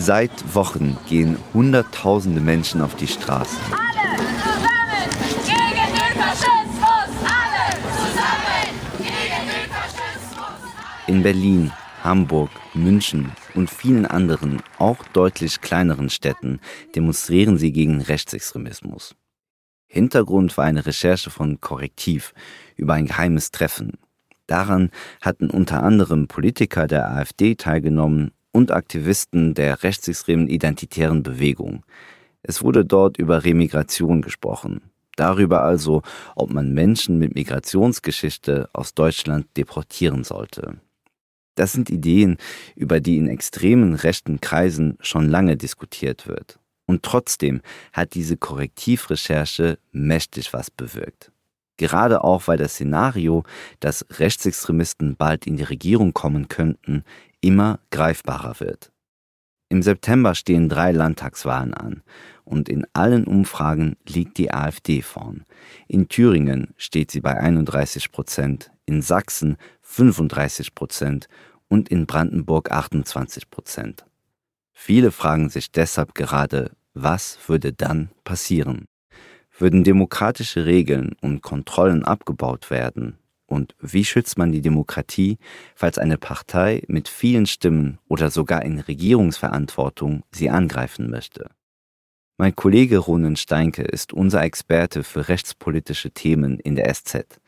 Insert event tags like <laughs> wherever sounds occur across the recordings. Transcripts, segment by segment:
Seit Wochen gehen Hunderttausende Menschen auf die Straße. Alle zusammen gegen den Faschismus! Alle zusammen gegen den Faschismus! In Berlin, Hamburg, München und vielen anderen, auch deutlich kleineren Städten demonstrieren sie gegen Rechtsextremismus. Hintergrund war eine Recherche von Korrektiv über ein geheimes Treffen. Daran hatten unter anderem Politiker der AfD teilgenommen und Aktivisten der rechtsextremen identitären Bewegung. Es wurde dort über Remigration gesprochen. Darüber also, ob man Menschen mit Migrationsgeschichte aus Deutschland deportieren sollte. Das sind Ideen, über die in extremen rechten Kreisen schon lange diskutiert wird. Und trotzdem hat diese Korrektivrecherche mächtig was bewirkt. Gerade auch, weil das Szenario, dass Rechtsextremisten bald in die Regierung kommen könnten, immer greifbarer wird. Im September stehen drei Landtagswahlen an und in allen Umfragen liegt die AfD vorn. In Thüringen steht sie bei 31 Prozent, in Sachsen 35 Prozent und in Brandenburg 28 Prozent. Viele fragen sich deshalb gerade, was würde dann passieren? Würden demokratische Regeln und Kontrollen abgebaut werden? Und wie schützt man die Demokratie, falls eine Partei mit vielen Stimmen oder sogar in Regierungsverantwortung sie angreifen möchte? Mein Kollege Ronen Steinke ist unser Experte für rechtspolitische Themen in der SZ.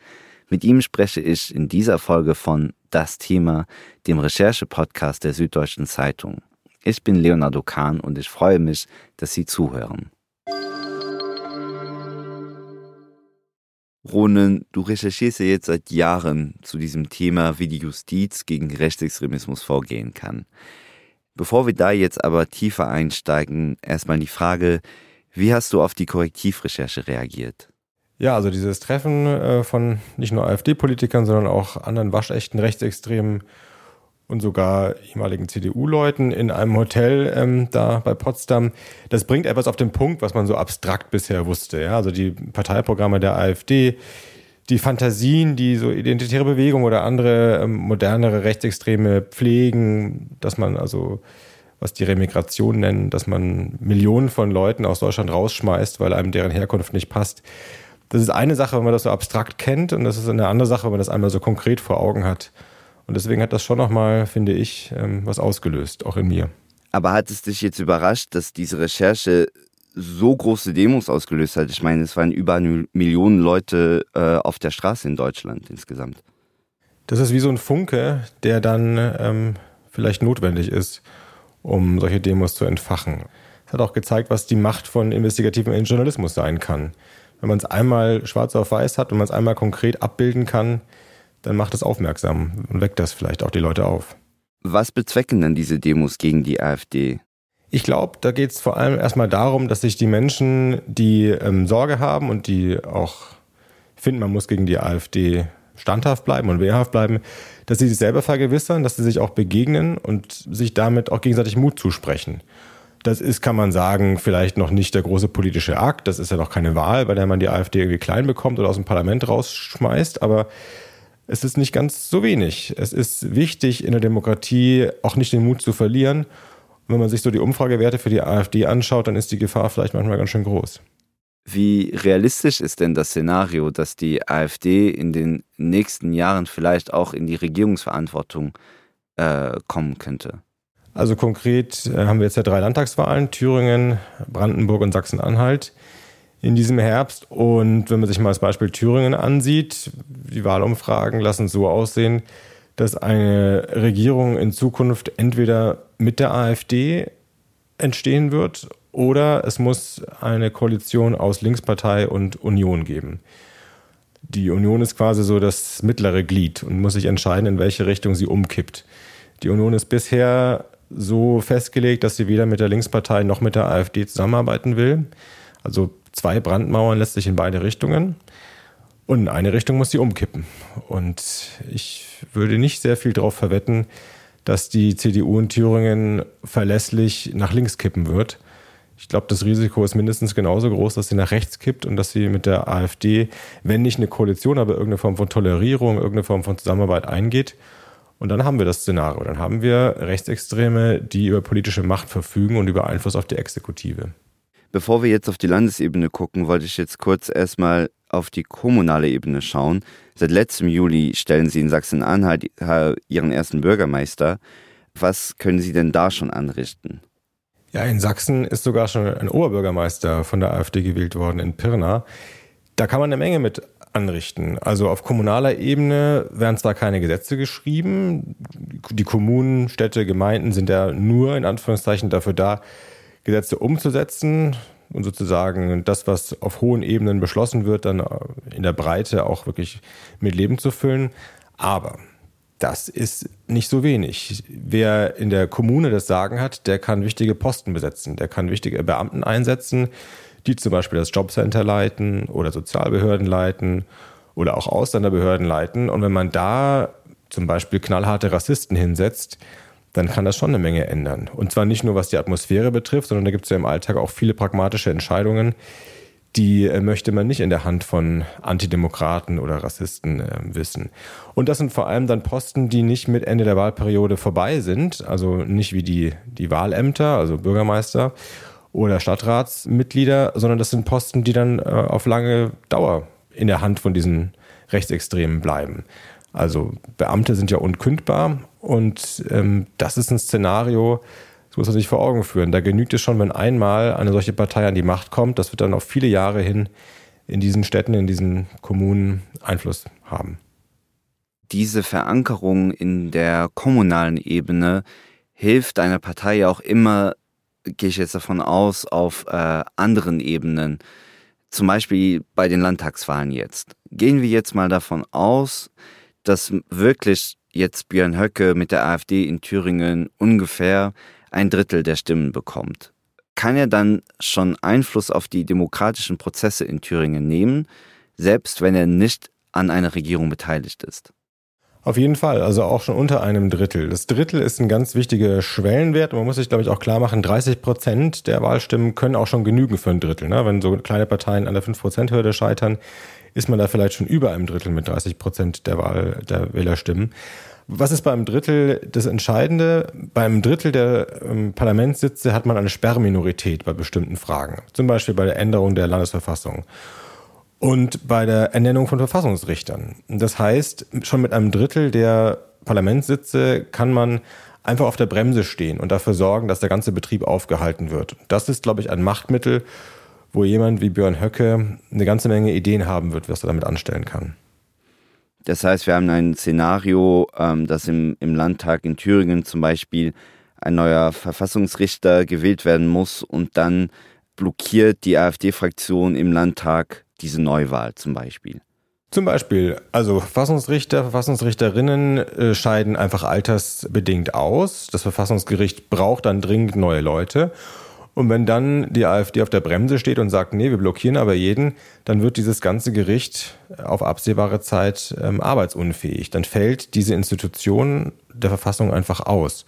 Mit ihm spreche ich in dieser Folge von Das Thema, dem Recherche-Podcast der Süddeutschen Zeitung. Ich bin Leonardo Kahn und ich freue mich, dass Sie zuhören. Ronen, du recherchierst ja jetzt seit Jahren zu diesem Thema, wie die Justiz gegen Rechtsextremismus vorgehen kann. Bevor wir da jetzt aber tiefer einsteigen, erstmal die Frage, wie hast du auf die Korrektivrecherche reagiert? Ja, also dieses Treffen äh, von nicht nur AfD-Politikern, sondern auch anderen waschechten Rechtsextremen und sogar ehemaligen CDU-Leuten in einem Hotel ähm, da bei Potsdam. Das bringt etwas auf den Punkt, was man so abstrakt bisher wusste. Ja? Also die Parteiprogramme der AfD, die Fantasien, die so identitäre Bewegung oder andere ähm, modernere Rechtsextreme pflegen, dass man also was die Remigration nennen, dass man Millionen von Leuten aus Deutschland rausschmeißt, weil einem deren Herkunft nicht passt. Das ist eine Sache, wenn man das so abstrakt kennt, und das ist eine andere Sache, wenn man das einmal so konkret vor Augen hat. Und deswegen hat das schon nochmal, finde ich, ähm, was ausgelöst, auch in mir. Aber hat es dich jetzt überrascht, dass diese Recherche so große Demos ausgelöst hat? Ich meine, es waren über eine Million Leute äh, auf der Straße in Deutschland insgesamt. Das ist wie so ein Funke, der dann ähm, vielleicht notwendig ist, um solche Demos zu entfachen. Es hat auch gezeigt, was die Macht von investigativem Journalismus sein kann. Wenn man es einmal schwarz auf weiß hat und man es einmal konkret abbilden kann, dann macht es aufmerksam und weckt das vielleicht auch die Leute auf. Was bezwecken denn diese Demos gegen die AfD? Ich glaube, da geht es vor allem erstmal darum, dass sich die Menschen, die ähm, Sorge haben und die auch finden, man muss gegen die AfD standhaft bleiben und wehrhaft bleiben, dass sie sich selber vergewissern, dass sie sich auch begegnen und sich damit auch gegenseitig Mut zusprechen. Das ist, kann man sagen, vielleicht noch nicht der große politische Akt. Das ist ja noch keine Wahl, bei der man die AfD irgendwie klein bekommt oder aus dem Parlament rausschmeißt. Aber es ist nicht ganz so wenig. Es ist wichtig in der Demokratie auch nicht den Mut zu verlieren. Und wenn man sich so die Umfragewerte für die AfD anschaut, dann ist die Gefahr vielleicht manchmal ganz schön groß. Wie realistisch ist denn das Szenario, dass die AfD in den nächsten Jahren vielleicht auch in die Regierungsverantwortung äh, kommen könnte? Also konkret äh, haben wir jetzt ja drei Landtagswahlen, Thüringen, Brandenburg und Sachsen-Anhalt in diesem Herbst. Und wenn man sich mal das Beispiel Thüringen ansieht, die Wahlumfragen lassen so aussehen, dass eine Regierung in Zukunft entweder mit der AfD entstehen wird oder es muss eine Koalition aus Linkspartei und Union geben. Die Union ist quasi so das mittlere Glied und muss sich entscheiden, in welche Richtung sie umkippt. Die Union ist bisher so festgelegt, dass sie weder mit der Linkspartei noch mit der AfD zusammenarbeiten will. Also zwei Brandmauern letztlich in beide Richtungen. Und in eine Richtung muss sie umkippen. Und ich würde nicht sehr viel darauf verwetten, dass die CDU in Thüringen verlässlich nach links kippen wird. Ich glaube, das Risiko ist mindestens genauso groß, dass sie nach rechts kippt und dass sie mit der AfD, wenn nicht eine Koalition, aber irgendeine Form von Tolerierung, irgendeine Form von Zusammenarbeit eingeht. Und dann haben wir das Szenario. Dann haben wir Rechtsextreme, die über politische Macht verfügen und über Einfluss auf die Exekutive. Bevor wir jetzt auf die Landesebene gucken, wollte ich jetzt kurz erstmal auf die kommunale Ebene schauen. Seit letztem Juli stellen Sie in Sachsen-Anhalt Ihren ersten Bürgermeister. Was können Sie denn da schon anrichten? Ja, in Sachsen ist sogar schon ein Oberbürgermeister von der AfD gewählt worden in Pirna. Da kann man eine Menge mit anrichten. Also auf kommunaler Ebene werden zwar keine Gesetze geschrieben, die Kommunen, Städte, Gemeinden sind ja nur in Anführungszeichen dafür da, Gesetze umzusetzen und sozusagen das, was auf hohen Ebenen beschlossen wird, dann in der Breite auch wirklich mit Leben zu füllen. Aber das ist nicht so wenig. Wer in der Kommune das Sagen hat, der kann wichtige Posten besetzen, der kann wichtige Beamten einsetzen, die zum Beispiel das Jobcenter leiten oder Sozialbehörden leiten oder auch Ausländerbehörden leiten. Und wenn man da zum Beispiel knallharte Rassisten hinsetzt, dann kann das schon eine Menge ändern. Und zwar nicht nur was die Atmosphäre betrifft, sondern da gibt es ja im Alltag auch viele pragmatische Entscheidungen, die äh, möchte man nicht in der Hand von Antidemokraten oder Rassisten äh, wissen. Und das sind vor allem dann Posten, die nicht mit Ende der Wahlperiode vorbei sind, also nicht wie die, die Wahlämter, also Bürgermeister oder Stadtratsmitglieder, sondern das sind Posten, die dann äh, auf lange Dauer in der Hand von diesen Rechtsextremen bleiben. Also Beamte sind ja unkündbar und ähm, das ist ein Szenario, das muss man sich vor Augen führen. Da genügt es schon, wenn einmal eine solche Partei an die Macht kommt. Das wird dann auf viele Jahre hin in diesen Städten, in diesen Kommunen Einfluss haben. Diese Verankerung in der kommunalen Ebene hilft einer Partei ja auch immer, gehe ich jetzt davon aus, auf äh, anderen Ebenen. Zum Beispiel bei den Landtagswahlen jetzt. Gehen wir jetzt mal davon aus, dass wirklich jetzt Björn Höcke mit der AfD in Thüringen ungefähr ein Drittel der Stimmen bekommt, kann er dann schon Einfluss auf die demokratischen Prozesse in Thüringen nehmen, selbst wenn er nicht an einer Regierung beteiligt ist. Auf jeden Fall, also auch schon unter einem Drittel. Das Drittel ist ein ganz wichtiger Schwellenwert. Man muss sich, glaube ich, auch klar machen, 30 Prozent der Wahlstimmen können auch schon genügen für ein Drittel. Ne? Wenn so kleine Parteien an der 5-Prozent-Hürde scheitern, ist man da vielleicht schon über einem Drittel mit 30 Prozent der, Wahl, der Wählerstimmen. Was ist beim Drittel das Entscheidende? Beim Drittel der ähm, Parlamentssitze hat man eine Sperrminorität bei bestimmten Fragen. Zum Beispiel bei der Änderung der Landesverfassung und bei der Ernennung von Verfassungsrichtern. Das heißt, schon mit einem Drittel der Parlamentssitze kann man einfach auf der Bremse stehen und dafür sorgen, dass der ganze Betrieb aufgehalten wird. Das ist, glaube ich, ein Machtmittel, wo jemand wie Björn Höcke eine ganze Menge Ideen haben wird, was er damit anstellen kann. Das heißt, wir haben ein Szenario, ähm, dass im, im Landtag in Thüringen zum Beispiel ein neuer Verfassungsrichter gewählt werden muss und dann blockiert die AfD-Fraktion im Landtag diese Neuwahl zum Beispiel. Zum Beispiel, also Verfassungsrichter, Verfassungsrichterinnen äh, scheiden einfach altersbedingt aus. Das Verfassungsgericht braucht dann dringend neue Leute. Und wenn dann die AfD auf der Bremse steht und sagt, nee, wir blockieren aber jeden, dann wird dieses ganze Gericht auf absehbare Zeit ähm, arbeitsunfähig. Dann fällt diese Institution der Verfassung einfach aus.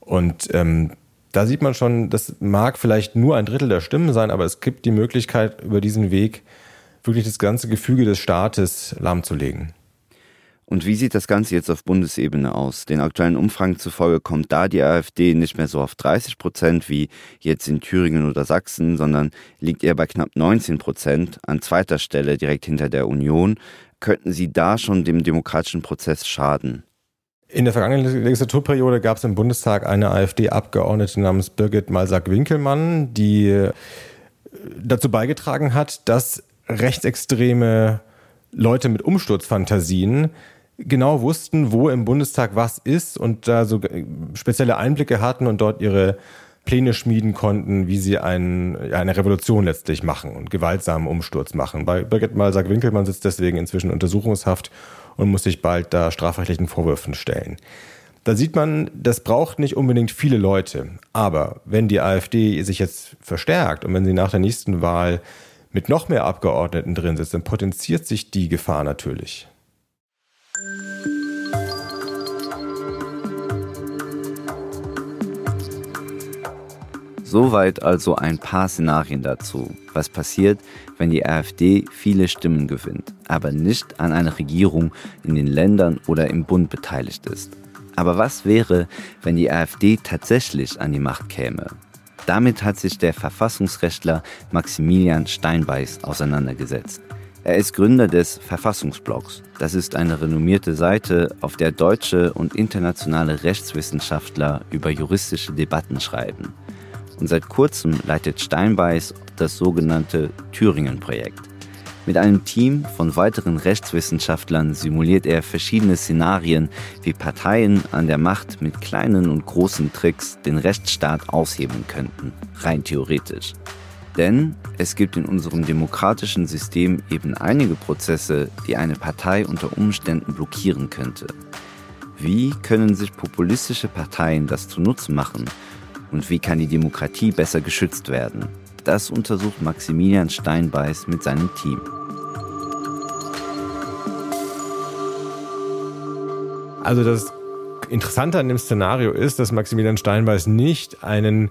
Und ähm, da sieht man schon, das mag vielleicht nur ein Drittel der Stimmen sein, aber es gibt die Möglichkeit, über diesen Weg wirklich das ganze Gefüge des Staates lahmzulegen. Und wie sieht das Ganze jetzt auf Bundesebene aus? Den aktuellen Umfragen zufolge kommt da die AfD nicht mehr so auf 30 Prozent wie jetzt in Thüringen oder Sachsen, sondern liegt eher bei knapp 19 Prozent an zweiter Stelle direkt hinter der Union. Könnten Sie da schon dem demokratischen Prozess schaden? In der vergangenen Legislaturperiode gab es im Bundestag eine AfD-Abgeordnete namens Birgit Malsack-Winkelmann, die äh, dazu beigetragen hat, dass rechtsextreme Leute mit Umsturzfantasien genau wussten, wo im Bundestag was ist und da so spezielle Einblicke hatten und dort ihre Pläne schmieden konnten, wie sie ein, eine Revolution letztlich machen und gewaltsamen Umsturz machen. Bei Birgit Malsack-Winkelmann sitzt deswegen inzwischen Untersuchungshaft und muss sich bald da strafrechtlichen Vorwürfen stellen. Da sieht man, das braucht nicht unbedingt viele Leute. Aber wenn die AfD sich jetzt verstärkt und wenn sie nach der nächsten Wahl mit noch mehr Abgeordneten drin sitzt, dann potenziert sich die Gefahr natürlich. Soweit also ein paar Szenarien dazu, was passiert, wenn die AfD viele Stimmen gewinnt, aber nicht an einer Regierung in den Ländern oder im Bund beteiligt ist. Aber was wäre, wenn die AfD tatsächlich an die Macht käme? Damit hat sich der Verfassungsrechtler Maximilian Steinbeiß auseinandergesetzt. Er ist Gründer des Verfassungsblocks. Das ist eine renommierte Seite, auf der deutsche und internationale Rechtswissenschaftler über juristische Debatten schreiben. Und seit kurzem leitet Steinbeiß das sogenannte Thüringen-Projekt. Mit einem Team von weiteren Rechtswissenschaftlern simuliert er verschiedene Szenarien, wie Parteien an der Macht mit kleinen und großen Tricks den Rechtsstaat aushebeln könnten, rein theoretisch. Denn es gibt in unserem demokratischen System eben einige Prozesse, die eine Partei unter Umständen blockieren könnte. Wie können sich populistische Parteien das zunutze machen? Und wie kann die Demokratie besser geschützt werden? Das untersucht Maximilian Steinbeiß mit seinem Team. Also das Interessante an dem Szenario ist, dass Maximilian Steinbeiß nicht einen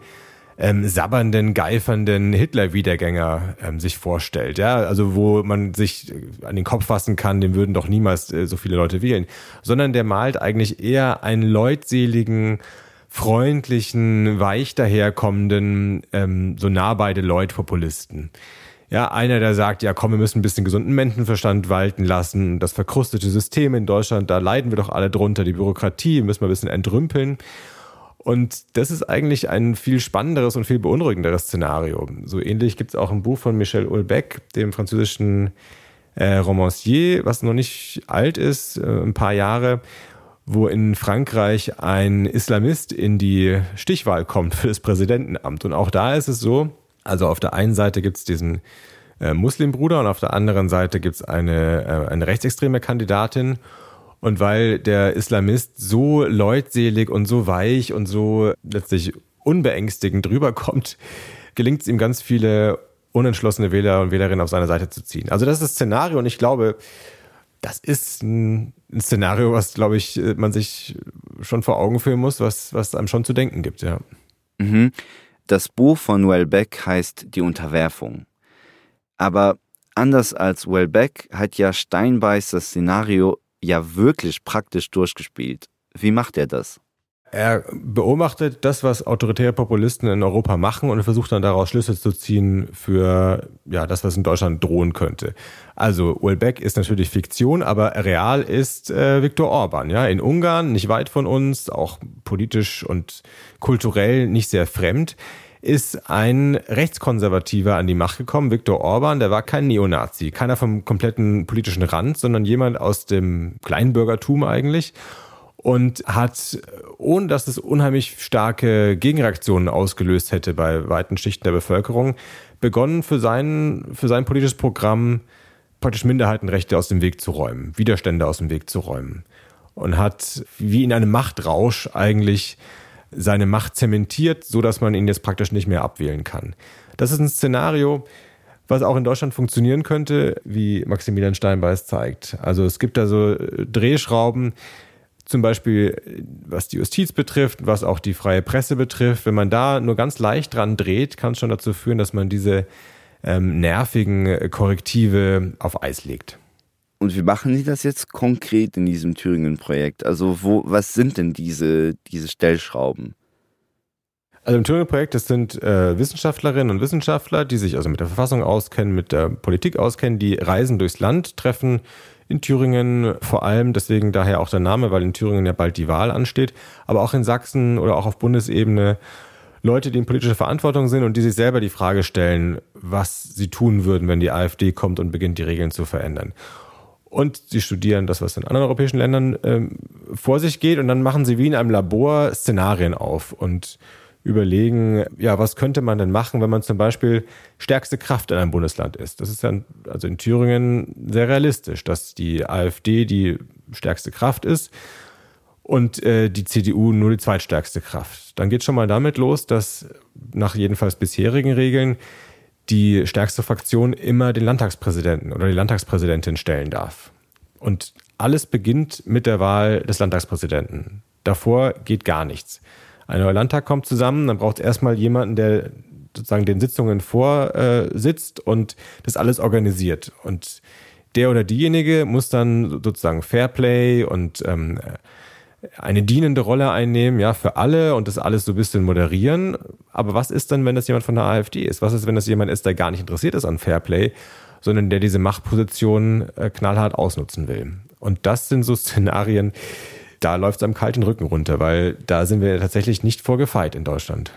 ähm, sabbernden, geifernden Hitler-Wiedergänger ähm, sich vorstellt. Ja, also wo man sich äh, an den Kopf fassen kann, den würden doch niemals äh, so viele Leute wählen, sondern der malt eigentlich eher einen leutseligen, freundlichen, weich daherkommenden, ähm, so nah bei Leut-Populisten. Ja, einer, der sagt, ja komm, wir müssen ein bisschen gesunden Menschenverstand walten lassen. Das verkrustete System in Deutschland, da leiden wir doch alle drunter. Die Bürokratie müssen wir ein bisschen entrümpeln. Und das ist eigentlich ein viel spannenderes und viel beunruhigenderes Szenario. So ähnlich gibt es auch ein Buch von Michel Houellebecq, dem französischen äh, Romancier, was noch nicht alt ist, äh, ein paar Jahre, wo in Frankreich ein Islamist in die Stichwahl kommt für das Präsidentenamt. Und auch da ist es so, also auf der einen Seite gibt es diesen äh, Muslimbruder und auf der anderen Seite gibt es eine, äh, eine rechtsextreme Kandidatin. Und weil der Islamist so leutselig und so weich und so letztlich unbeängstigend rüberkommt, gelingt es ihm ganz viele unentschlossene Wähler und Wählerinnen auf seine Seite zu ziehen. Also das ist das Szenario und ich glaube, das ist ein, Szenario, was, glaube ich, man sich schon vor Augen führen muss, was, was einem schon zu denken gibt, ja. Mhm. Das Buch von Welbeck heißt Die Unterwerfung. Aber anders als Welbeck hat ja Steinbeiß das Szenario ja wirklich praktisch durchgespielt. Wie macht er das? Er beobachtet das, was autoritäre Populisten in Europa machen und versucht dann daraus Schlüsse zu ziehen für ja, das, was in Deutschland drohen könnte. Also Welbeck ist natürlich Fiktion, aber real ist äh, Viktor Orban. Ja, in Ungarn, nicht weit von uns, auch politisch und kulturell nicht sehr fremd ist ein Rechtskonservativer an die Macht gekommen, Viktor Orban, der war kein Neonazi, keiner vom kompletten politischen Rand, sondern jemand aus dem Kleinbürgertum eigentlich. Und hat, ohne dass es unheimlich starke Gegenreaktionen ausgelöst hätte bei weiten Schichten der Bevölkerung, begonnen für sein, für sein politisches Programm praktisch Minderheitenrechte aus dem Weg zu räumen, Widerstände aus dem Weg zu räumen. Und hat wie in einem Machtrausch eigentlich seine Macht zementiert, so dass man ihn jetzt praktisch nicht mehr abwählen kann. Das ist ein Szenario, was auch in Deutschland funktionieren könnte, wie Maximilian Steinbeiß zeigt. Also es gibt da so Drehschrauben, zum Beispiel was die Justiz betrifft, was auch die freie Presse betrifft. Wenn man da nur ganz leicht dran dreht, kann es schon dazu führen, dass man diese ähm, nervigen Korrektive auf Eis legt. Und wie machen Sie das jetzt konkret in diesem Thüringen-Projekt? Also wo, was sind denn diese, diese Stellschrauben? Also im Thüringen-Projekt, das sind äh, Wissenschaftlerinnen und Wissenschaftler, die sich also mit der Verfassung auskennen, mit der Politik auskennen, die reisen durchs Land, treffen in Thüringen vor allem, deswegen daher auch der Name, weil in Thüringen ja bald die Wahl ansteht, aber auch in Sachsen oder auch auf Bundesebene Leute, die in politischer Verantwortung sind und die sich selber die Frage stellen, was sie tun würden, wenn die AfD kommt und beginnt, die Regeln zu verändern. Und sie studieren das, was in anderen europäischen Ländern ähm, vor sich geht. Und dann machen sie wie in einem Labor Szenarien auf und überlegen, ja, was könnte man denn machen, wenn man zum Beispiel stärkste Kraft in einem Bundesland ist. Das ist dann also in Thüringen sehr realistisch, dass die AfD die stärkste Kraft ist und äh, die CDU nur die zweitstärkste Kraft. Dann geht schon mal damit los, dass nach jedenfalls bisherigen Regeln die stärkste Fraktion immer den Landtagspräsidenten oder die Landtagspräsidentin stellen darf. Und alles beginnt mit der Wahl des Landtagspräsidenten. Davor geht gar nichts. Ein neuer Landtag kommt zusammen, dann braucht es erstmal jemanden, der sozusagen den Sitzungen vorsitzt äh, und das alles organisiert. Und der oder diejenige muss dann sozusagen Fairplay und ähm, eine dienende Rolle einnehmen, ja, für alle und das alles so ein bisschen moderieren. Aber was ist dann, wenn das jemand von der AfD ist? Was ist, wenn das jemand ist, der gar nicht interessiert ist an Fairplay, sondern der diese Machtposition äh, knallhart ausnutzen will? Und das sind so <laughs> Szenarien, da läuft es am kalten Rücken runter, weil da sind wir tatsächlich nicht vorgefeit in Deutschland.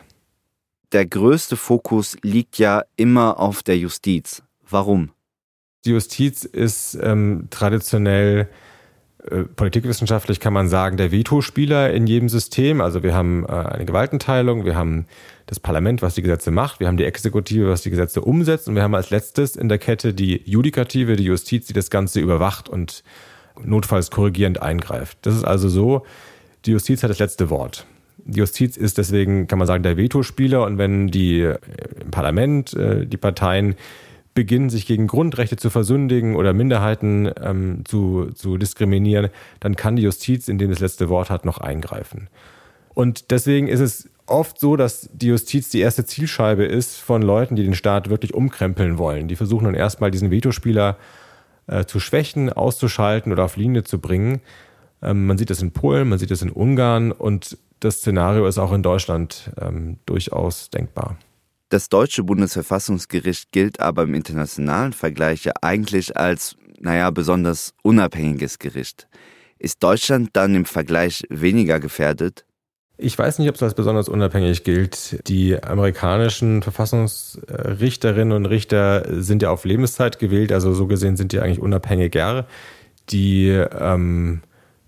Der größte Fokus liegt ja immer auf der Justiz. Warum? Die Justiz ist ähm, traditionell politikwissenschaftlich kann man sagen, der Vetospieler in jedem System. Also wir haben äh, eine Gewaltenteilung, wir haben das Parlament, was die Gesetze macht, wir haben die Exekutive, was die Gesetze umsetzt und wir haben als letztes in der Kette die Judikative, die Justiz, die das Ganze überwacht und notfalls korrigierend eingreift. Das ist also so, die Justiz hat das letzte Wort. Die Justiz ist deswegen, kann man sagen, der Vetospieler und wenn die äh, im Parlament, die Parteien beginnen, sich gegen Grundrechte zu versündigen oder Minderheiten ähm, zu, zu diskriminieren, dann kann die Justiz, in dem das letzte Wort hat, noch eingreifen. Und deswegen ist es oft so, dass die Justiz die erste Zielscheibe ist von Leuten, die den Staat wirklich umkrempeln wollen. Die versuchen dann erstmal diesen Vetospieler äh, zu schwächen, auszuschalten oder auf Linie zu bringen. Ähm, man sieht das in Polen, man sieht das in Ungarn und das Szenario ist auch in Deutschland ähm, durchaus denkbar. Das deutsche Bundesverfassungsgericht gilt aber im internationalen Vergleich ja eigentlich als, naja, besonders unabhängiges Gericht. Ist Deutschland dann im Vergleich weniger gefährdet? Ich weiß nicht, ob es als besonders unabhängig gilt. Die amerikanischen Verfassungsrichterinnen und Richter sind ja auf Lebenszeit gewählt, also so gesehen sind die eigentlich unabhängiger. Die ähm,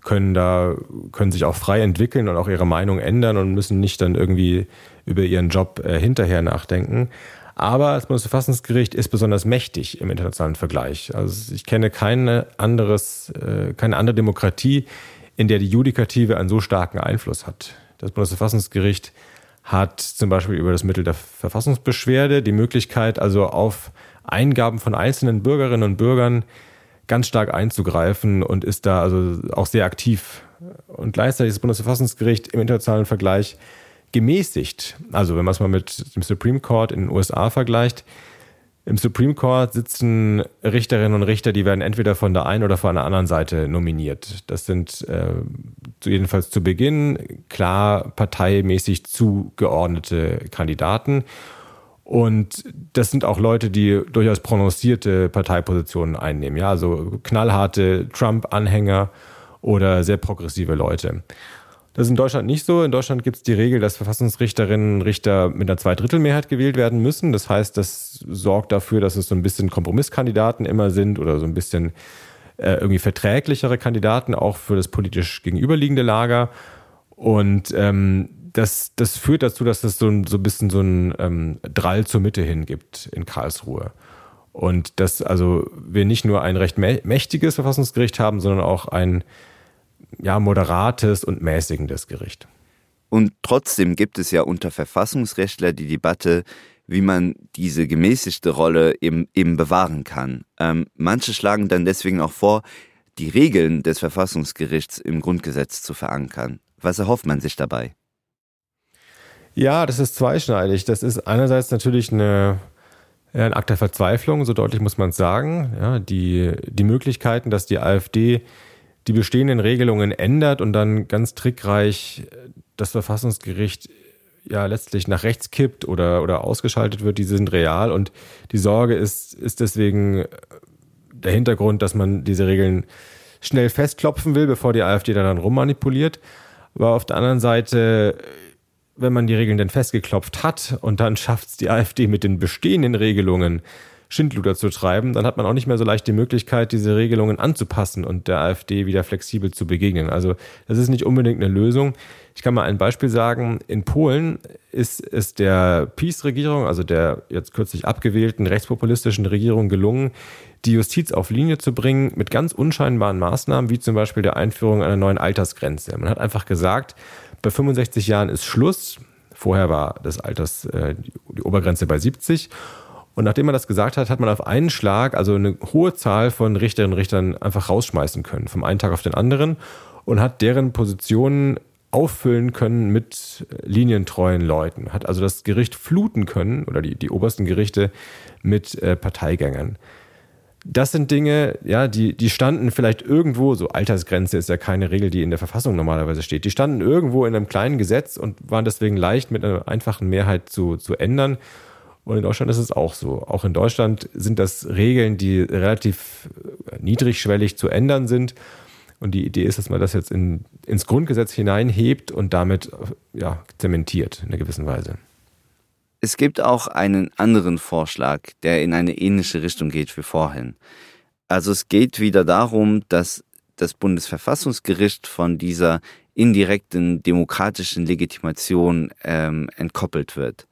können da, können sich auch frei entwickeln und auch ihre Meinung ändern und müssen nicht dann irgendwie über ihren Job äh, hinterher nachdenken. Aber das Bundesverfassungsgericht ist besonders mächtig im internationalen Vergleich. Also ich kenne keine anderes, äh, keine andere Demokratie, in der die Judikative einen so starken Einfluss hat. Das Bundesverfassungsgericht hat zum Beispiel über das Mittel der Verfassungsbeschwerde die Möglichkeit, also auf Eingaben von einzelnen Bürgerinnen und Bürgern ganz stark einzugreifen und ist da also auch sehr aktiv. Und gleichzeitig ist das Bundesverfassungsgericht im internationalen Vergleich gemäßigt. Also wenn man es mal mit dem Supreme Court in den USA vergleicht, im Supreme Court sitzen Richterinnen und Richter, die werden entweder von der einen oder von der anderen Seite nominiert. Das sind äh, jedenfalls zu Beginn klar parteimäßig zugeordnete Kandidaten. Und das sind auch Leute, die durchaus prononcierte Parteipositionen einnehmen. Ja, also knallharte Trump-Anhänger oder sehr progressive Leute. Das ist in Deutschland nicht so. In Deutschland gibt es die Regel, dass Verfassungsrichterinnen und Richter mit einer Zweidrittelmehrheit gewählt werden müssen. Das heißt, das sorgt dafür, dass es so ein bisschen Kompromisskandidaten immer sind oder so ein bisschen äh, irgendwie verträglichere Kandidaten auch für das politisch gegenüberliegende Lager. Und ähm, das, das führt dazu, dass es so ein, so ein bisschen so ein ähm, Drall zur Mitte hin gibt in Karlsruhe. Und dass also wir nicht nur ein recht mächtiges Verfassungsgericht haben, sondern auch ein ja, moderates und mäßigendes Gericht. Und trotzdem gibt es ja unter Verfassungsrechtler die Debatte, wie man diese gemäßigte Rolle eben, eben bewahren kann. Ähm, manche schlagen dann deswegen auch vor, die Regeln des Verfassungsgerichts im Grundgesetz zu verankern. Was erhofft man sich dabei? Ja, das ist zweischneidig. Das ist einerseits natürlich eine, ein Akt der Verzweiflung, so deutlich muss man es sagen. Ja, die, die Möglichkeiten, dass die AfD die bestehenden Regelungen ändert und dann ganz trickreich das Verfassungsgericht ja letztlich nach rechts kippt oder, oder ausgeschaltet wird, die sind real und die Sorge ist, ist deswegen der Hintergrund, dass man diese Regeln schnell festklopfen will, bevor die AfD da dann rummanipuliert. Aber auf der anderen Seite, wenn man die Regeln denn festgeklopft hat und dann schafft es die AfD mit den bestehenden Regelungen, Schindluder zu treiben, dann hat man auch nicht mehr so leicht die Möglichkeit, diese Regelungen anzupassen und der AfD wieder flexibel zu begegnen. Also das ist nicht unbedingt eine Lösung. Ich kann mal ein Beispiel sagen. In Polen ist es der PiS-Regierung, also der jetzt kürzlich abgewählten rechtspopulistischen Regierung gelungen, die Justiz auf Linie zu bringen mit ganz unscheinbaren Maßnahmen, wie zum Beispiel der Einführung einer neuen Altersgrenze. Man hat einfach gesagt, bei 65 Jahren ist Schluss. Vorher war das Alters, äh, die Obergrenze bei 70. Und nachdem man das gesagt hat, hat man auf einen Schlag, also eine hohe Zahl von Richterinnen und Richtern einfach rausschmeißen können, vom einen Tag auf den anderen und hat deren Positionen auffüllen können mit linientreuen Leuten, hat also das Gericht fluten können oder die, die obersten Gerichte mit äh, Parteigängern. Das sind Dinge, ja, die, die standen vielleicht irgendwo, so Altersgrenze ist ja keine Regel, die in der Verfassung normalerweise steht, die standen irgendwo in einem kleinen Gesetz und waren deswegen leicht mit einer einfachen Mehrheit zu, zu ändern. Und in Deutschland ist es auch so. Auch in Deutschland sind das Regeln, die relativ niedrigschwellig zu ändern sind. Und die Idee ist, dass man das jetzt in, ins Grundgesetz hineinhebt und damit ja, zementiert in einer gewissen Weise. Es gibt auch einen anderen Vorschlag, der in eine ähnliche Richtung geht wie vorhin. Also es geht wieder darum, dass das Bundesverfassungsgericht von dieser indirekten demokratischen Legitimation ähm, entkoppelt wird.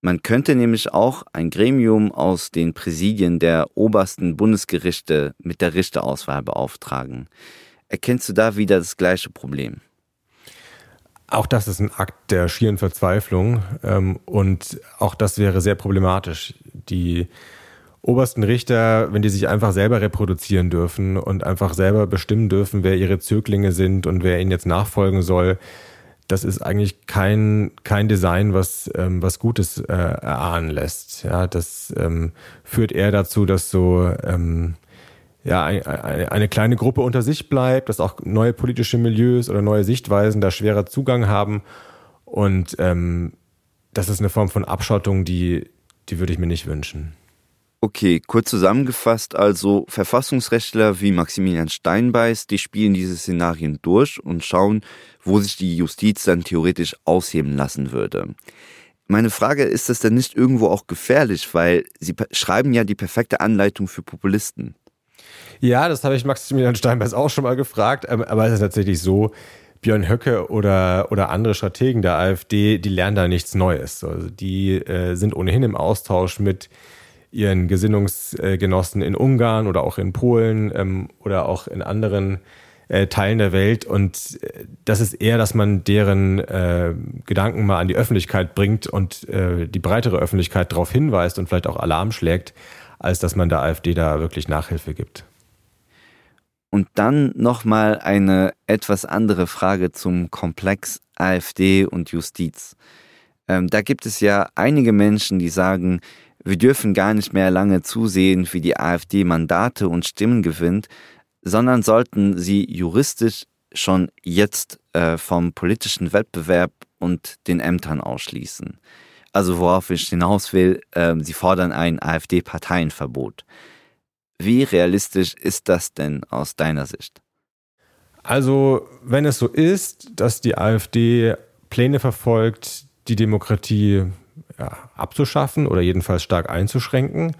Man könnte nämlich auch ein Gremium aus den Präsidien der obersten Bundesgerichte mit der Richterauswahl beauftragen. Erkennst du da wieder das gleiche Problem? Auch das ist ein Akt der schieren Verzweiflung ähm, und auch das wäre sehr problematisch. Die obersten Richter, wenn die sich einfach selber reproduzieren dürfen und einfach selber bestimmen dürfen, wer ihre Zöglinge sind und wer ihnen jetzt nachfolgen soll, das ist eigentlich kein, kein Design, was, ähm, was Gutes äh, erahnen lässt. Ja, das ähm, führt eher dazu, dass so ähm, ja, eine, eine kleine Gruppe unter sich bleibt, dass auch neue politische Milieus oder neue Sichtweisen da schwerer Zugang haben. Und ähm, das ist eine Form von Abschottung, die, die würde ich mir nicht wünschen. Okay, kurz zusammengefasst, also Verfassungsrechtler wie Maximilian Steinbeiß, die spielen diese Szenarien durch und schauen, wo sich die Justiz dann theoretisch ausheben lassen würde. Meine Frage, ist das denn nicht irgendwo auch gefährlich, weil sie schreiben ja die perfekte Anleitung für Populisten. Ja, das habe ich Maximilian Steinbeiß auch schon mal gefragt, ähm, aber es ist tatsächlich so, Björn Höcke oder, oder andere Strategen der AfD, die lernen da nichts Neues. Also die äh, sind ohnehin im Austausch mit ihren Gesinnungsgenossen in Ungarn oder auch in Polen ähm, oder auch in anderen äh, Teilen der Welt. Und äh, das ist eher, dass man deren äh, Gedanken mal an die Öffentlichkeit bringt und äh, die breitere Öffentlichkeit darauf hinweist und vielleicht auch Alarm schlägt, als dass man der AfD da wirklich Nachhilfe gibt. Und dann nochmal eine etwas andere Frage zum Komplex AfD und Justiz. Ähm, da gibt es ja einige Menschen, die sagen, wir dürfen gar nicht mehr lange zusehen, wie die AfD Mandate und Stimmen gewinnt, sondern sollten sie juristisch schon jetzt äh, vom politischen Wettbewerb und den Ämtern ausschließen. Also worauf ich hinaus will, äh, sie fordern ein AfD-Parteienverbot. Wie realistisch ist das denn aus deiner Sicht? Also, wenn es so ist, dass die AfD Pläne verfolgt, die Demokratie ja, abzuschaffen oder jedenfalls stark einzuschränken,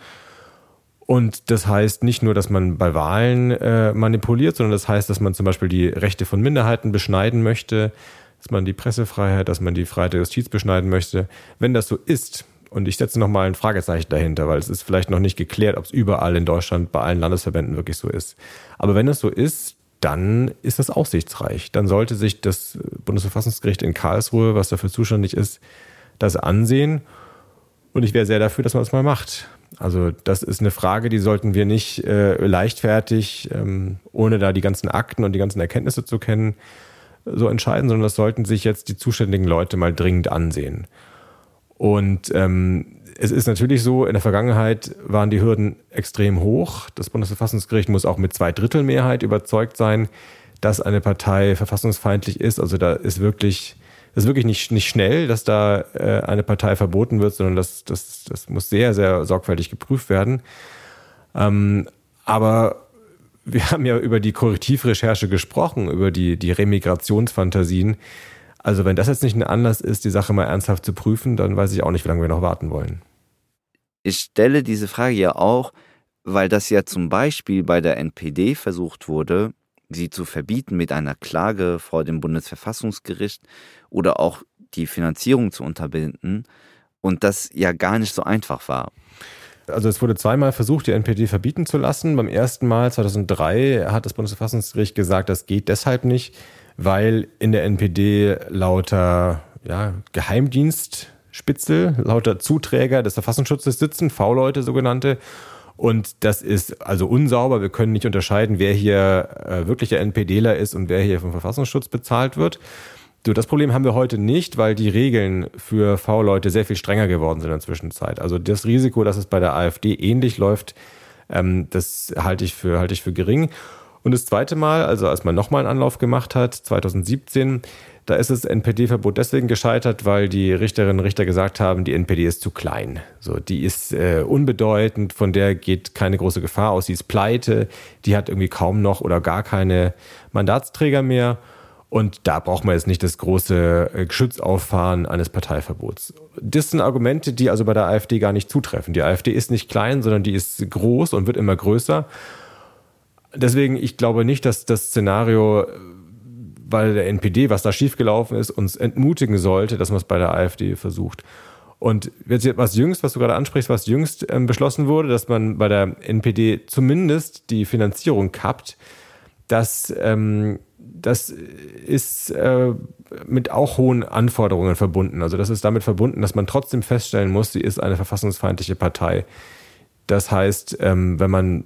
und das heißt nicht nur, dass man bei Wahlen äh, manipuliert, sondern das heißt, dass man zum Beispiel die Rechte von Minderheiten beschneiden möchte, dass man die Pressefreiheit, dass man die Freiheit der Justiz beschneiden möchte. Wenn das so ist, und ich setze nochmal ein Fragezeichen dahinter, weil es ist vielleicht noch nicht geklärt, ob es überall in Deutschland bei allen Landesverbänden wirklich so ist. Aber wenn es so ist, dann ist das aussichtsreich. Dann sollte sich das Bundesverfassungsgericht in Karlsruhe, was dafür zuständig ist, das ansehen. Und ich wäre sehr dafür, dass man das mal macht. Also das ist eine Frage, die sollten wir nicht äh, leichtfertig, ähm, ohne da die ganzen Akten und die ganzen Erkenntnisse zu kennen, so entscheiden, sondern das sollten sich jetzt die zuständigen Leute mal dringend ansehen. Und ähm, es ist natürlich so, in der Vergangenheit waren die Hürden extrem hoch. Das Bundesverfassungsgericht muss auch mit zwei Drittel Mehrheit überzeugt sein, dass eine Partei verfassungsfeindlich ist. Also da ist wirklich, das ist wirklich nicht, nicht schnell, dass da äh, eine Partei verboten wird, sondern das, das, das muss sehr, sehr sorgfältig geprüft werden. Ähm, aber wir haben ja über die Korrektivrecherche gesprochen, über die, die Remigrationsfantasien. Also wenn das jetzt nicht ein Anlass ist, die Sache mal ernsthaft zu prüfen, dann weiß ich auch nicht, wie lange wir noch warten wollen. Ich stelle diese Frage ja auch, weil das ja zum Beispiel bei der NPD versucht wurde, sie zu verbieten mit einer Klage vor dem Bundesverfassungsgericht oder auch die Finanzierung zu unterbinden und das ja gar nicht so einfach war. Also es wurde zweimal versucht, die NPD verbieten zu lassen. Beim ersten Mal 2003 hat das Bundesverfassungsgericht gesagt, das geht deshalb nicht, weil in der NPD lauter ja, Geheimdienstspitzel, lauter Zuträger des Verfassungsschutzes sitzen, V-Leute sogenannte. Und das ist also unsauber. Wir können nicht unterscheiden, wer hier äh, wirklicher NPDler ist und wer hier vom Verfassungsschutz bezahlt wird. So, das Problem haben wir heute nicht, weil die Regeln für V-Leute sehr viel strenger geworden sind in der Zwischenzeit. Also das Risiko, dass es bei der AfD ähnlich läuft, Ähm, das halte ich, für, halte ich für gering. Und das zweite Mal, also als man nochmal einen Anlauf gemacht hat, 2017, da ist das NPD-Verbot deswegen gescheitert, weil die Richterinnen und Richter gesagt haben, die NPD ist zu klein. So, die ist äh, unbedeutend, von der geht keine große Gefahr aus, sie ist pleite, die hat irgendwie kaum noch oder gar keine Mandatsträger mehr. Und da braucht man jetzt nicht das große äh, Geschützauffahren eines Parteiverbots. Das sind Argumente, die also bei der AfD gar nicht zutreffen. Die AfD ist nicht klein, sondern die ist groß und wird immer größer. Deswegen, ich glaube nicht, dass das Szenario weil der NPD, was da schiefgelaufen ist, uns entmutigen sollte, dass man es bei der AfD versucht. Und jetzt was jüngst, was du gerade ansprichst, was jüngst ähm, beschlossen wurde, dass man bei der NPD zumindest die Finanzierung kappt, das, ähm, das ist äh, mit auch hohen Anforderungen verbunden. Also das ist damit verbunden, dass man trotzdem feststellen muss, sie ist eine verfassungsfeindliche Partei. Das heißt, ähm, wenn man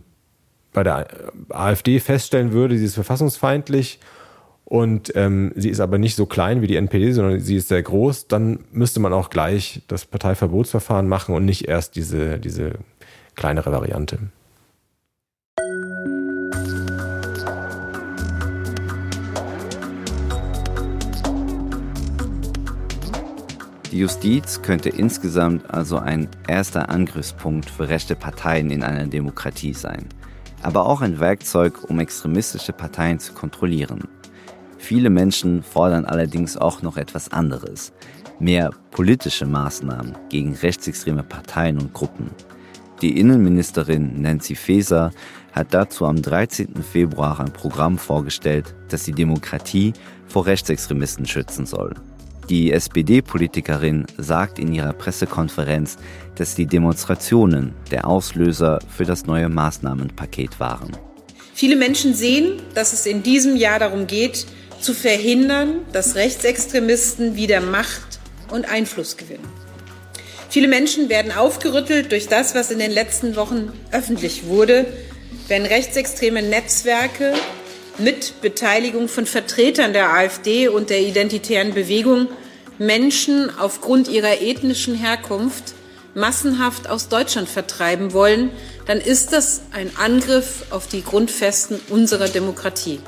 bei der AfD feststellen würde, sie ist verfassungsfeindlich und ähm, sie ist aber nicht so klein wie die NPD, sondern sie ist sehr groß, dann müsste man auch gleich das Parteiverbotsverfahren machen und nicht erst diese, diese kleinere Variante. Die Justiz könnte insgesamt also ein erster Angriffspunkt für rechte Parteien in einer Demokratie sein, aber auch ein Werkzeug, um extremistische Parteien zu kontrollieren. Viele Menschen fordern allerdings auch noch etwas anderes. Mehr politische Maßnahmen gegen rechtsextreme Parteien und Gruppen. Die Innenministerin Nancy Faeser hat dazu am 13. Februar ein Programm vorgestellt, das die Demokratie vor Rechtsextremisten schützen soll. Die SPD-Politikerin sagt in ihrer Pressekonferenz, dass die Demonstrationen der Auslöser für das neue Maßnahmenpaket waren. Viele Menschen sehen, dass es in diesem Jahr darum geht, zu verhindern, dass Rechtsextremisten wieder Macht und Einfluss gewinnen. Viele Menschen werden aufgerüttelt durch das, was in den letzten Wochen öffentlich wurde, wenn rechtsextreme Netzwerke mit Beteiligung von Vertretern der AfD und der identitären Bewegung Menschen aufgrund ihrer ethnischen Herkunft massenhaft aus Deutschland vertreiben wollen, dann ist das ein Angriff auf die Grundfesten unserer Demokratie.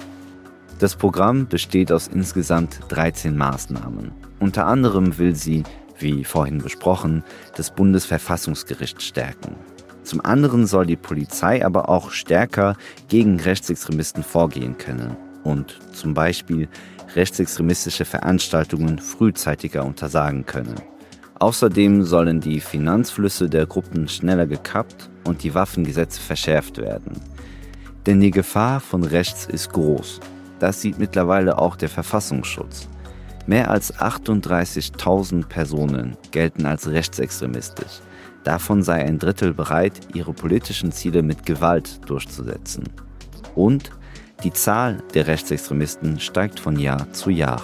Das Programm besteht aus insgesamt 13 Maßnahmen. Unter anderem will sie, wie vorhin besprochen, das Bundesverfassungsgericht stärken. Zum anderen soll die Polizei aber auch stärker gegen Rechtsextremisten vorgehen können und zum Beispiel rechtsextremistische Veranstaltungen frühzeitiger untersagen können. Außerdem sollen die Finanzflüsse der Gruppen schneller gekappt und die Waffengesetze verschärft werden. Denn die Gefahr von rechts ist groß das sieht mittlerweile auch der Verfassungsschutz. Mehr als 38.000 Personen gelten als rechtsextremistisch. Davon sei ein Drittel bereit, ihre politischen Ziele mit Gewalt durchzusetzen. Und die Zahl der Rechtsextremisten steigt von Jahr zu Jahr.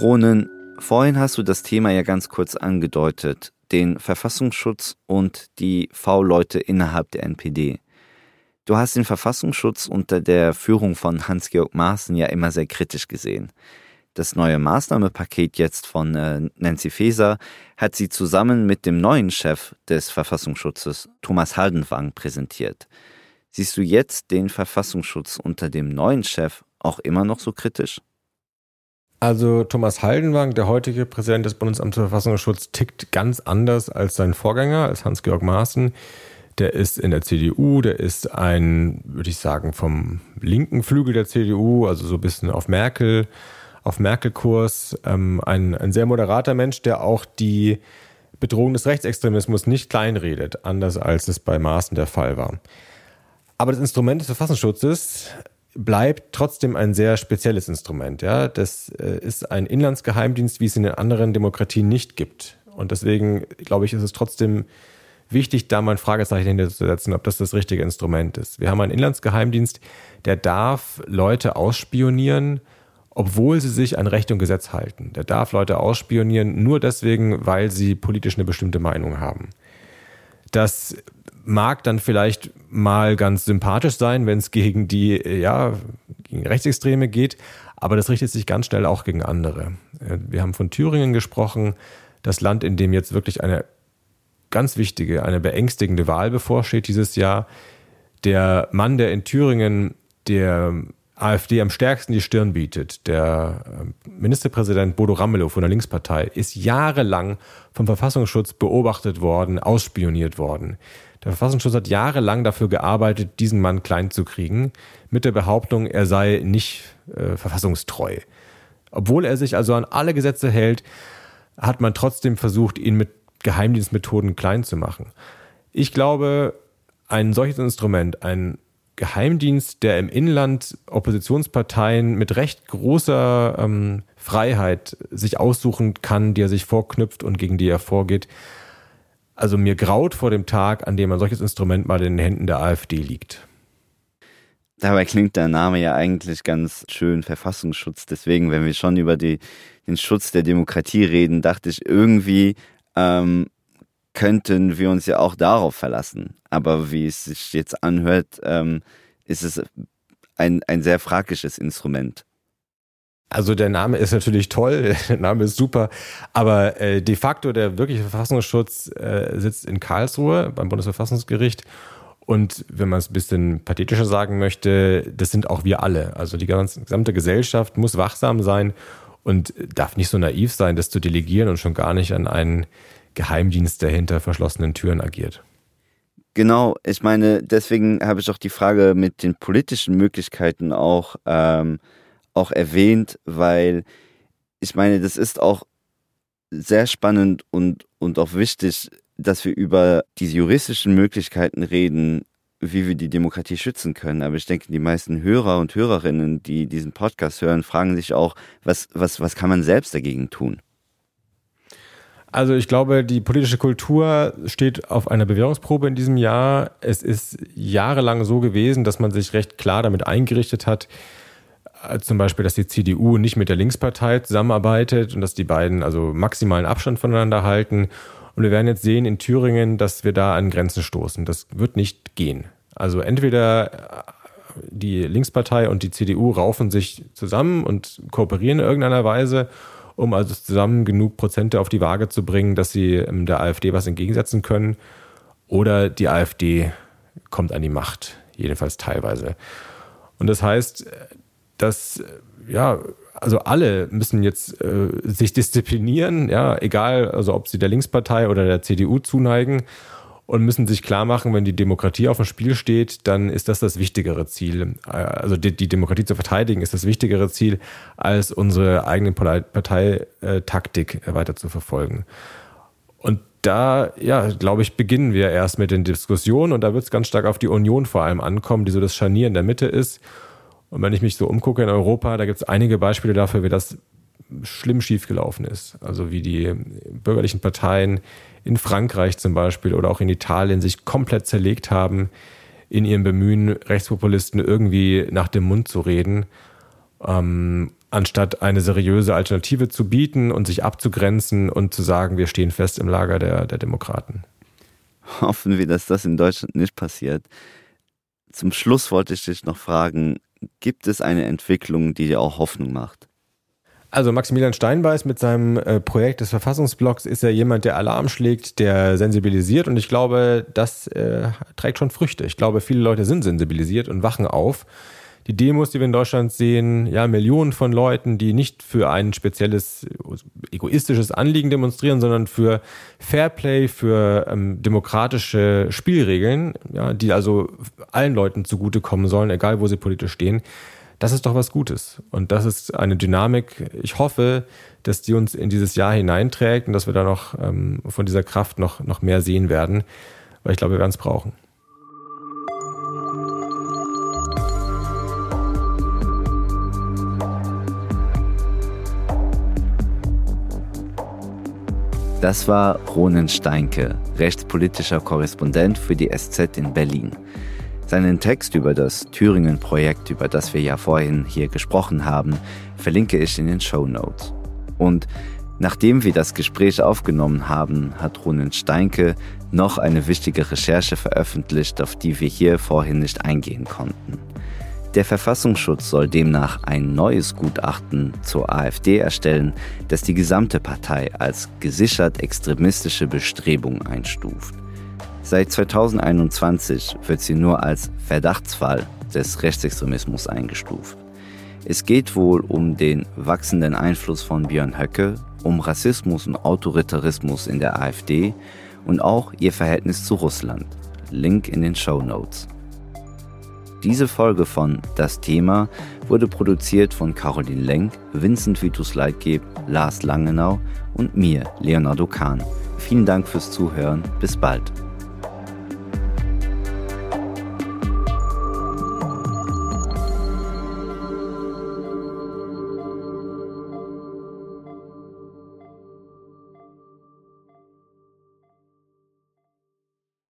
Ronen, vorhin hast du das Thema ja ganz kurz angedeutet den Verfassungsschutz und die V-Leute innerhalb der NPD. Du hast den Verfassungsschutz unter der Führung von Hans-Georg Maaßen ja immer sehr kritisch gesehen. Das neue Maßnahmepaket jetzt von äh, Nancy Faeser hat sie zusammen mit dem neuen Chef des Verfassungsschutzes, Thomas Haldenwang, präsentiert. Siehst du jetzt den Verfassungsschutz unter dem neuen Chef auch immer noch so kritisch? Also Thomas Haldenwang, der heutige Präsident des Bundesamts für Verfassungsschutz, tickt ganz anders als sein Vorgänger, als Hans-Georg Maaßen. Der ist in der CDU, der ist ein, würde ich sagen, vom linken Flügel der CDU, also so ein bisschen auf Merkel, auf Merkel-Kurs. Ähm, ein, ein sehr moderater Mensch, der auch die Bedrohung des Rechtsextremismus nicht kleinredet, anders als es bei Maaßen der Fall war. Aber das Instrument des Verfassungsschutzes bleibt trotzdem ein sehr spezielles Instrument. Ja? Das äh, ist ein Inlandsgeheimdienst, wie es in den anderen Demokratien nicht gibt. Und deswegen, glaube ich, ist es trotzdem wichtig, da mal ein Fragezeichen hinterzusetzen, ob das das richtige Instrument ist. Wir haben einen Inlandsgeheimdienst, der darf Leute ausspionieren, obwohl sie sich an Recht und Gesetz halten. Der darf Leute ausspionieren, nur deswegen, weil sie politisch eine bestimmte Meinung haben. Das mag dann vielleicht mal ganz sympathisch sein, wenn es gegen die, ja, gegen Rechtsextreme geht, aber das richtet sich ganz schnell auch gegen andere. Äh, wir haben von Thüringen gesprochen, das Land, in dem jetzt wirklich eine ganz wichtige, eine beängstigende Wahl bevorsteht dieses Jahr. Der Mann, der in Thüringen der AfD am stärksten die Stirn bietet, der äh, Ministerpräsident Bodo Ramelow von der Linkspartei, ist jahrelang vom Verfassungsschutz beobachtet worden, ausspioniert worden. Der Verfassungsschutz hat jahrelang dafür gearbeitet, diesen Mann klein zu kriegen, mit der Behauptung, er sei nicht äh, verfassungstreu. Obwohl er sich also an alle Gesetze hält, hat man trotzdem versucht, ihn mit Geheimdienstmethoden klein zu machen. Ich glaube, ein solches Instrument, ein Geheimdienst, der im Inland Oppositionsparteien mit recht großer ähm, Freiheit sich aussuchen kann, die er sich vorknüpft und gegen die er vorgeht. Also mir graut vor dem Tag, an dem ein solches Instrument mal in den Händen der AfD liegt. Dabei klingt der Name ja eigentlich ganz schön Verfassungsschutz. Deswegen, wenn wir schon über die, den Schutz der Demokratie reden, dachte ich irgendwie, ähm, könnten wir uns ja auch darauf verlassen. Aber wie es sich jetzt anhört, ähm, ist es ein, ein sehr fragisches Instrument. Also der Name ist natürlich toll, <laughs> der Name ist super, aber äh, de facto der wirkliche Verfassungsschutz äh, sitzt in Karlsruhe beim Bundesverfassungsgericht und wenn man es ein bisschen pathetischer sagen möchte, das sind auch wir alle. Also die ganze, gesamte Gesellschaft muss wachsam sein und darf nicht so naiv sein, das zu delegieren und schon gar nicht an einen Geheimdienst, der hinter verschlossenen Türen agiert. Genau, ich meine, deswegen habe ich auch die Frage mit den politischen Möglichkeiten auch, ähm, auch erwähnt, weil ich meine, das ist auch sehr spannend und, und auch wichtig, dass wir über diese juristischen Möglichkeiten reden, wie wir die Demokratie schützen können. Aber ich denke, die meisten Hörer und Hörerinnen, die diesen Podcast hören, fragen sich auch, was, was, was kann man selbst dagegen tun? Also ich glaube, die politische Kultur steht auf einer Bewährungsprobe in diesem Jahr. Es ist jahrelang so gewesen, dass man sich recht klar damit eingerichtet hat, äh, zum Beispiel, dass die CDU nicht mit der Linkspartei zusammenarbeitet und dass die beiden also maximalen Abstand voneinander halten und wir werden jetzt sehen in Thüringen, dass wir da an Grenzen stoßen. Das wird nicht gehen. Also entweder äh, die Linkspartei und die CDU raufen sich zusammen und kooperieren in irgendeiner Weise, um also zusammen genug Prozente auf die Waage zu bringen, dass sie ähm, der AfD was entgegensetzen können. Oder die AfD kommt an die Macht, jedenfalls teilweise. Und das heißt, dass ja, also alle müssen jetzt äh, sich disziplinieren, ja, egal, also ob sie der Linkspartei oder der CDU zuneigen und müssen sich klar machen, wenn die Demokratie auf dem Spiel steht, dann ist das das wichtigere Ziel. Äh, also die, die Demokratie zu verteidigen ist das wichtigere Ziel, als unsere eigene Parteitaktik weiter zu verfolgen. Und da, ja, glaube ich, beginnen wir erst mit den Diskussionen und da wird es ganz stark auf die Union vor allem ankommen, die so das Scharnier in der Mitte ist und wenn ich mich so umgucke in Europa, da gibt es einige Beispiele dafür, wie das schlimm schiefgelaufen ist. Also wie die bürgerlichen Parteien in Frankreich zum Beispiel oder auch in Italien sich komplett zerlegt haben in ihrem Bemühen, Rechtspopulisten irgendwie nach dem Mund zu reden, ähm, anstatt eine seriöse Alternative zu bieten und sich abzugrenzen und zu sagen, wir stehen fest im Lager der, der Demokraten. Hoffen wir, dass das in Deutschland nicht passiert. Zum Schluss wollte ich dich noch fragen, gibt es eine Entwicklung, die dir auch Hoffnung macht? Also Maximilian Steinbeiß mit seinem äh, Projekt des Verfassungsblocks ist ja jemand, der Alarm schlägt, der sensibilisiert und ich glaube, das äh, trägt schon Früchte. Ich glaube, viele Leute sind sensibilisiert und wachen auf die Demos, die wir in Deutschland sehen, ja, Millionen von Leuten, die nicht für ein spezielles egoistisches Anliegen demonstrieren, sondern für Fairplay, für ähm, demokratische Spielregeln, ja, die also allen Leuten zugutekommen sollen, egal wo sie politisch stehen. Das ist doch was Gutes. Und das ist eine Dynamik. Ich hoffe, dass die uns in dieses Jahr hineinträgt und dass wir da noch ähm, von dieser Kraft noch, noch mehr sehen werden, weil ich glaube, wir werden es brauchen. Das war Ronen Steinke, rechtspolitischer Korrespondent für die SZ in Berlin. Seinen Text über das Thüringen-Projekt, über das wir ja vorhin hier gesprochen haben, verlinke ich in den Show Notes. Und nachdem wir das Gespräch aufgenommen haben, hat Ronen Steinke noch eine wichtige Recherche veröffentlicht, auf die wir hier vorhin nicht eingehen konnten. Der Verfassungsschutz soll demnach ein neues Gutachten zur AfD erstellen, das die gesamte Partei als gesichert extremistische Bestrebung einstuft. Seit 2021 wird sie nur als Verdachtsfall des Rechtsextremismus eingestuft. Es geht wohl um den wachsenden Einfluss von Björn Höcke, um Rassismus und Autoritarismus in der AfD und auch ihr Verhältnis zu Russland. Link in den Show Notes. Diese Folge von Das Thema wurde produziert von Caroline Lenk, Vincent Vitus Leitgeb, Lars Langenau und mir, Leonardo Kahn. Vielen Dank fürs Zuhören. Bis bald.